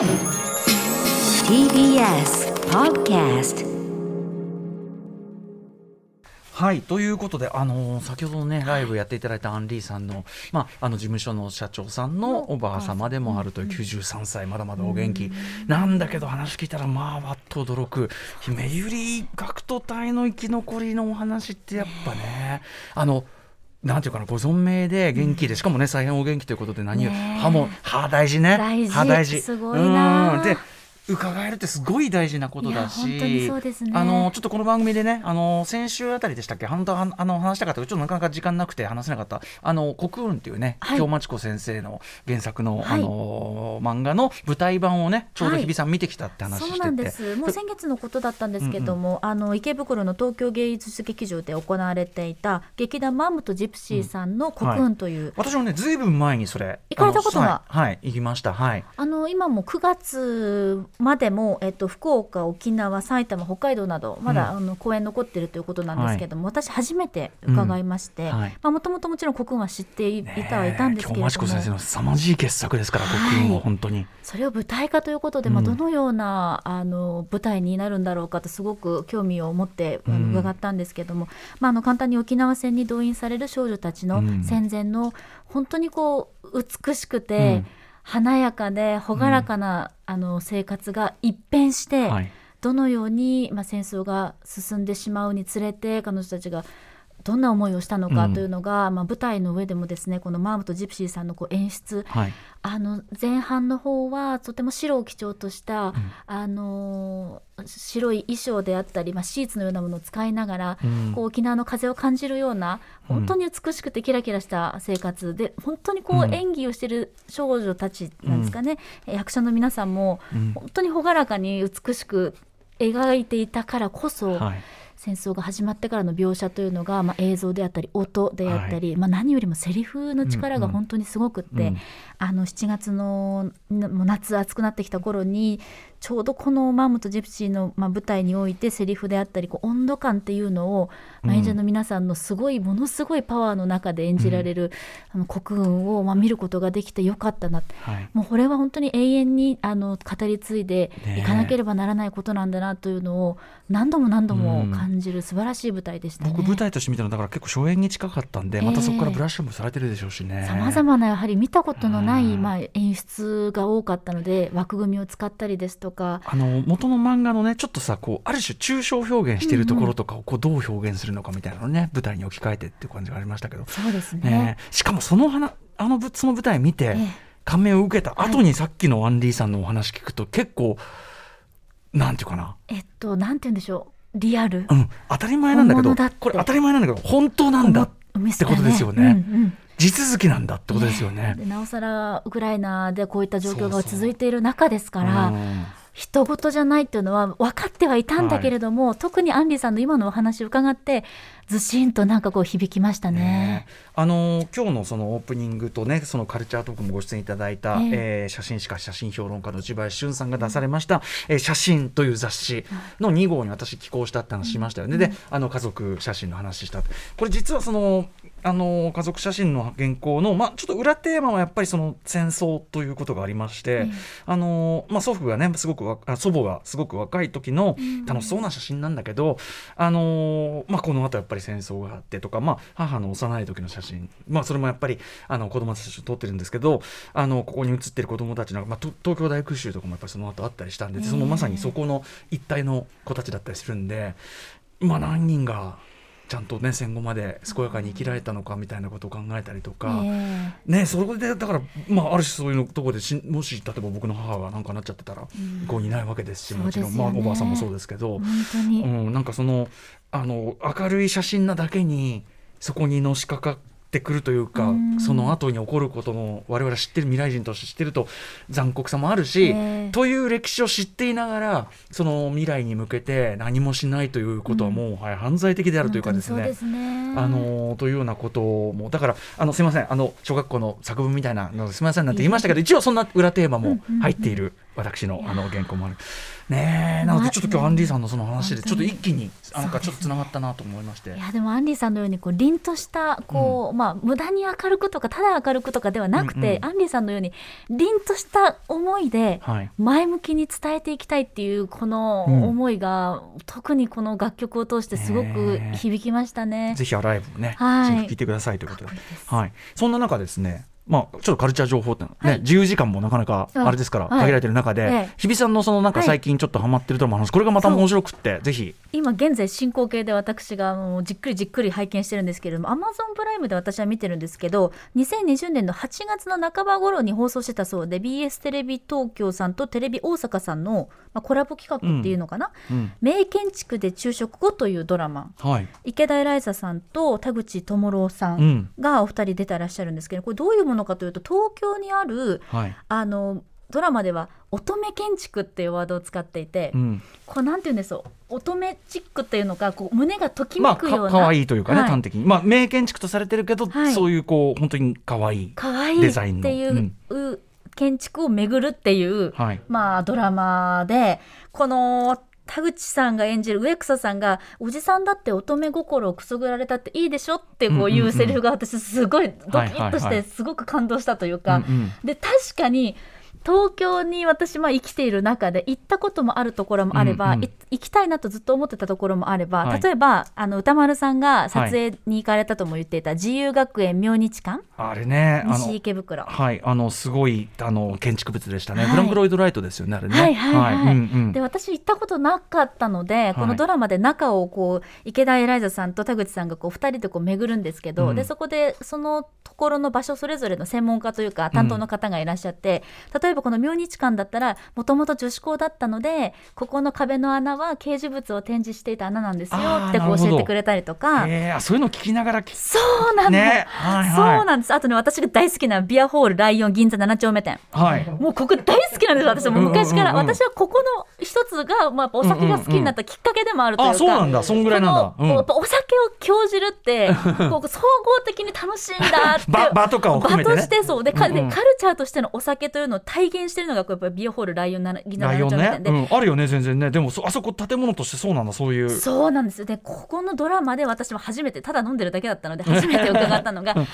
TBS Podcast はいということで、あのー先ほどねライブやっていただいたアンリーさんの,、まあ、あの事務所の社長さんのおばあ様でもあるという93歳まだまだお元気。なんだけど話聞いたらまあわっと驚く。姫ゆり学徒隊の生き残りのお話ってやっぱね。あのなんていうかなご存命で元気で、しかもね大変お元気ということで何よりねえ。歯も歯大事ね。大事。歯大事。すごいなうん。で伺えるってすごい大事なことだしね。あのちょっとこの番組でねあの先週あたりでしたっけ？本当はあの話したかった。けどちょっとなかなか時間なくて話せなかった。あの国運っていうね、はい。京町子先生の原作の、はい。あの漫画の舞台版をねちょうど日比さん見てきたって話してて、そうなんです。もう先月のことだったんですけども、あの池袋の東京芸術劇場で行われていた劇団マームとジプシーさんの国運という、私もねずいぶん前にそれ行かれたことが？はい。行きました。はい。あの今も9月までも、えっと、福岡、沖縄、埼玉、北海道などまだ、うん。あの公演残ってるということなんですけども、私初めて伺いましてもともともちろん国運は知ってい,、たはいたんですけれども。先生の凄まじい傑作ですからはい。国運は本当に、それを舞台化ということで、まあ、うん。どのようなあの舞台になるんだろうかとすごく興味を持ってあうん。の伺ったんですけども、まあ、あの簡単に沖縄戦に動員される少女たちのうん。戦前の本当にこう美しくうてん華やかで朗らかな、あの生活が一変して、はい。どのように、まあ、戦争が進んでしまうにつれて彼女たちがどんな思いをしたのかうん。というのが、まあ、舞台の上でもですねこのマームとジプシーさんのこう演出。はい。あの前半の方はとても白を基調とした、あのー白い衣装であったり、まあ、シーツのようなものを使いながら、うん。こう沖縄の風を感じるような本当に美しくてキラキラした生活で本当にこううん。演技をしている少女たちなんですかね、役者の皆さんもうん。本当に朗らかに美しく描いていたからこそ、はい戦争が始まってからの描写というのが、まあ、映像であったり音であったり、まあ、何よりもセリフの力が本当にすごくって、うんあの7月のなもう夏暑くなってきた頃にちょうどこの「マームとジプシーの」まあ、舞台においてセリフであったりこう温度感っていうのを、演者の皆さんのすごいものすごいパワーの中で演じられる、あの国運を、まあ、見ることができてよかったなはい。もうこれは本当に永遠にあの語り継いでいかなければならないことなんだなというのを何度も何度も感じる素晴らしい舞台でしたね。僕舞台として見たのだから結構初演に近かったんで、ええ。またそこからブラッシュアップされてるでしょうしね。さまざまなやはり見たことのない、うん。まあ、演出が多かったので枠組みを使ったりですとか。あの元の漫画のねちょっとさこうある種抽象表現しているところとかをこうどう表現するのかみたいなのをね舞台に置き換えてっていう感じがありましたけど、そうですね。ねえしかもその話あのぶその舞台見てええ。感銘を受けた後にさっきのアンリーさんのお話聞くと結構なんていうかな、えっとなんて言うんでしょう。リアル。うん、当たり前なんだけどこれ当たり前なんだけど本当なんだってことですよね。うんうん地続きなんだってことですよね。でなおさらウクライナでこういった状況が続いている中ですからうん人事じゃないっていうのは分かってはいたんだけれども、特にアンリさんの今のお話を伺ってずしんとなんかこう響きましたね。ね。あのー今日のそのオープニングとねそのカルチャートークもご出演いただいた、ええ。えー写真史家写真評論家の内林俊さんが出されました「えー写真」という雑誌の2号に私寄稿したって話しましたよね、であの家族写真の話したこれ実はそのあの家族写真の原稿の、まあ、ちょっと裏テーマはやっぱりその戦争ということがありまして、ええ。あのまあ、祖父がねすごく祖母がすごく若い時の楽しそうな写真なんだけど、あのまあ、この後やっぱり戦争があってとか、まあ、母の幼い時の写真、まあ、それもやっぱりあの子供たちと撮ってるんですけどあのここに写ってる子供たちの、まあ、東京大空襲とかもやっぱりその後あったりしたんで、そのまさにそこの一帯の子たちだったりするんで、まあ、何人がちゃんとね戦後まで健やかに生きられたのかみたいなことを考えたりとか。え。ね、それでだから、まあ、ある種そういうところでしもし例えば僕の母が何かなっちゃってたら、うん。ここにいないわけですしもちろん、ねまあ、おばあさんもそうですけどうん、なんかそのあの明るい写真なだけにそこにのしかかってくるというか、うん。その後に起こることの我々知ってる未来人として知ってると残酷さもあるし、ええ。という歴史を知っていながらその未来に向けて何もしないということはもう、はい、犯罪的であるというかですね。すね。あのというようなこともだからあのすみません。あの小学校の作文みたいなのですみませんなんて言いましたけど一応そんな裏テーマも入っている私のあの原稿もある。ねえなのでちょっと今日アンディさんのその話でちょっと一気になんかちょっとつながったなと思いまして。い。やでもアンディさんのようにこう凛としたこう、まあ無駄に明るくとかただ明るくとかではなくて、うんうん。アンディさんのように凛とした思いではい。前向きに伝えていきたいっていうこのうん。思いが、特にこの楽曲を通してすごく響きましたね。ぜひアライブもね、はい。ぜひ聞いてくださいということで。いいです。はい、そんな中ですね、まあ、ちょっとカルチャー情報ってね、はい。自由時間もなかなかああれですから、はい。限られてる中で、ええ。日比さんのそのなんかはい。最近ちょっとハマってるドラマの話、これがまた面白くって、ぜひ、今現在進行形で私がもうじっくりじっくり拝見してるんですけれども Amazon プライムで私は見てるんですけど2020年の8月の半ば頃に放送してたそうで BS テレビ東京さんとテレビ大阪さんの、まあ、コラボ企画っていうのかな？うん「名建築で昼食後」というドラマ。はい、池田エライザさんと田口智郎さうんん、がお二人出てらっしゃるんですけどこれどういうものかというと東京にあるはい、あのドラマでは乙女建築っていうワードを使っていて、うん、こうなんていうんでしょう乙女チックっていうのかこう胸がときめくような、かわいいというかね、はい。端的に、まあ、名建築とされてるけど、はい。そういうこう、本当にかわいい、デザインのっていう、う建築を巡るっていう、はい、まあドラマでこの田口さんが演じる植草さんがおじさんだって乙女心をくすぐられたっていいでしょってこういうセリフが私すごいドキッとしてすごく感動したというか、で確かに東京に私まあ生きている中で行ったこともあるところもあれば、うんうんい行きたいなとずっと思ってたところもあれば、はい。例えばあの歌丸さんが撮影に行かれたとも言っていた自由学園明日館？あれね、あ西の、池袋。はい、あの、すごい、あの、建築物でしたね、はい。フランク・ロイド・ライトですよね、あれね。はいはいはいうんうん。で私行ったことなかったので、このドラマで中をこう池田エライザさんと田口さんがこう2人でこう巡るんですけど、うん。でそこでそのところの場所それぞれの専門家というか担当の方がいらっしゃって、例えばこの明日館だったらもともと女子校だったのでここの壁の穴は掲示物を展示していた穴なんですよってこう教えてくれたりとか。えーあそういうの聞きながら聞そうなの、ねはいはい。そうなんです。あとね私が大好きなビアホールライオン銀座7丁目店。はい。もうここ大好きなんですよ私もう昔から、うんうんうんうん。私はここの一つが、まあ、お酒が好きになったきっかけでもあるというか、あ、そうなんだ。そんぐらいなんだ。このやっぱお酒を興じるってこう 総合的に楽しいんだって 場場とかを含めてね。場としてそう。でか、うんうん。でカルチャーとしてのお酒というのを体現してるのがこうやっぱビアホールライオンな銀座7ライオンねうん、あるよね、全然ね。でも、そあそこ建物としてそうなんだ、そういう。そうなんですよでここのドラマで私も初めてただ飲んでるだけだったので初めて伺ったのが例え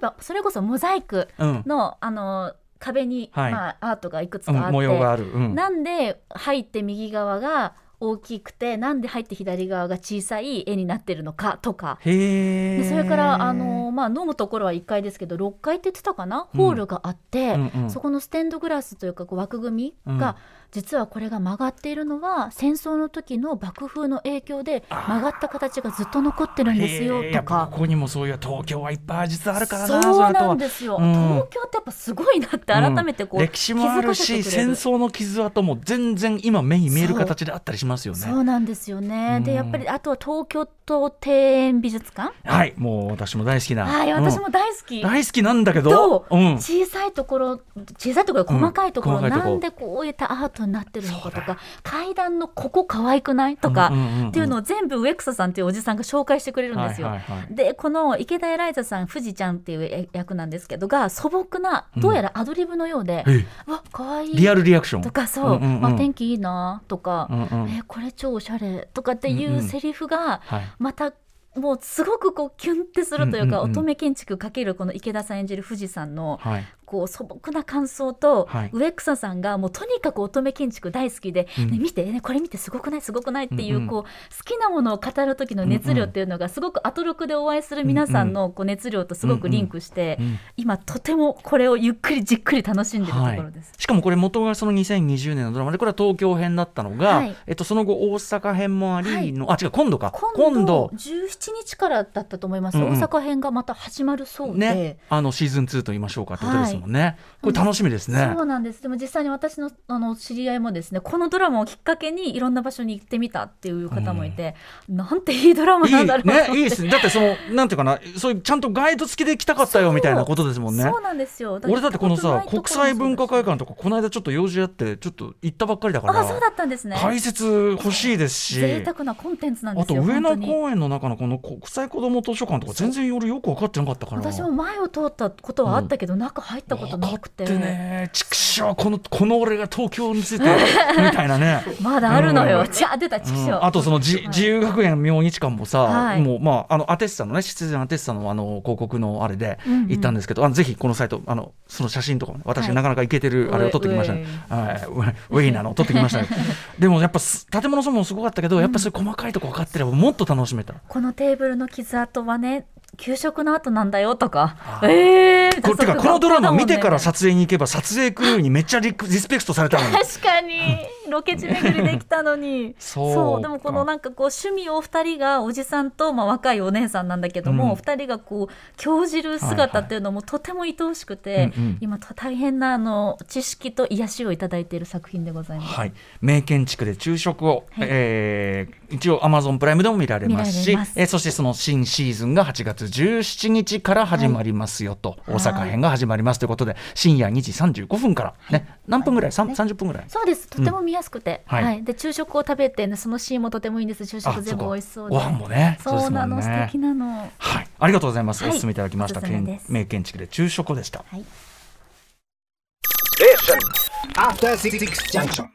ばそれこそモザイクうん。のあの壁に、はいまあ、アートがいくつうんかあって、模様がある。うん。なんで入って右側が大きくてなんで入って左側が小さい絵になってるのかとか。それからあの、まあ、飲むところは1階ですけど6階って言ってたかな、うん。ホールがあって、うんうん。そこのステンドグラスというかこう枠組みが、うん実はこれが曲がっているのは戦争の時の爆風の影響で曲がった形がずっと残ってるんですよとか。こ。こにもそういう東京はいっぱい実はあるからな。そうなんですよ、うん。東京ってやっぱすごいなって改めてこう、うん歴史もあるし戦争の傷跡も全然今目に見える形であったりしますよね。そうなんですよね。うん。でやっぱりあとは東京都庭園美術館？はい。もう私も大好きな。はい、うん。私も大好き。大好きなんだけど。小さいところ小さいところ細かいところ、なんでこういったアートになってるのかとか階段のここ可愛くない？とか、うんうんうんうん。っていうのを全部植草さんっていうおじさんが紹介してくれるんですよ。はいはいはい。でこの池田エライザさん富士ちゃんっていう役なんですけどが素朴などうやらアドリブのようで、えわ可愛い。リアルリアクション。とかそう、うんうんうん。あ天気いいなとか、うんうん。えこれ超おしゃれとかっていんううん。セリフがはい。またもうすごくこうキュンってするというか、うんうんうん乙女建築かけるこの池田さん演じる富士山のはいこう素朴な感想と、はい。植草さんがもうとにかく乙女建築大好きで、うん。ね、見て、ね、これ見てすごくない？すごくない？っていう,、うんうん。こう好きなものを語る時の熱量っていうのがすごくアトロクでお会いする皆さんのこう熱量とすごくリンクして、うん今とてもこれをゆっくりじっくり楽しんでるところです。しかもこれ元がその2020年のドラマでこれは東京編だったのが、はい。えっと、その後大阪編もありの、あ違う今度か。今度17日からだったと思います、うんうん。大阪編がまた始まるそうで、ね。あのシーズン2と言いましょうかってことですもんね、これ楽しみですね。そうなんです。でも実際に私のあの知り合いもですねこのドラマをきっかけにいろんな場所に行ってみたっていう方もいて、なんていいドラマいなんだろうと思って。いね。いいですね。だってそのなんていうかなそういうちゃんとガイド付きで来たかったよみたいなことですもんね。そうなんですよ。俺だってこのさ国際文化会館館とかこの間ちょっと用事あってちょっと行ったばっかりだからあそうだったんですね、解説欲しいですし贅沢なコンテンツなんであとすよ上野本当に。公園の中のこの国際子ども図書館とか全然俺よく分かってなかったから。私も前を通ったことはあったけど、中入っったことなくて分かってね。畜生このこの俺が東京について みたいなね。まだあるのよ、うん。じゃあ出た畜生、うん。あとそのじ、はい。自由学園明日館もさ、はい。もうまああのアテッサのね出演アテッサのあの広告のあれで行ったんですけど、あのぜひこのサイトあのその写真とかもね私はい。なかなかイケてるあれを撮ってきましたね、はい、ウェイなのを 撮ってきましたね。でもやっぱす建物そもすごかったけどやっぱそういう細かいとこ分かってればもっと楽しめた。このテーブルの傷跡はね給食の後なんだよとか。あええー、これてかこのドラマ見てからさ撮影に行けば撮影クルーにめっちゃリリスペクトされたのに。確かにロケ地巡りできたのに。そうでもこのなんかこう趣味を二人がおじさんと、まあ、若いお姉さんなんだけどうん。も、二人がこう興じる姿っていうのもとても愛おしくて、うんうん。今大変なあの知識と癒しをいただいている作品でございます。はい、名建築で昼食を、はい。えー一応アマゾンプライムでも見られますします。えーそしてその新シーズンが8月17日から始まりますよと、大阪編が始まりますということで深夜2時35分から、ね何分ぐらい、さんね。30分ぐらい。そうです。とても見やすくて、はい。はい。で昼食を食べて、ね、そのシーンもとてもいいんです。昼食全部美味しそうで。ご飯もねそうなの、ね素敵なの。はい、ありがとうございます、はい。お勧めいただきました。名建築で昼食でした。はい。After Six Junction.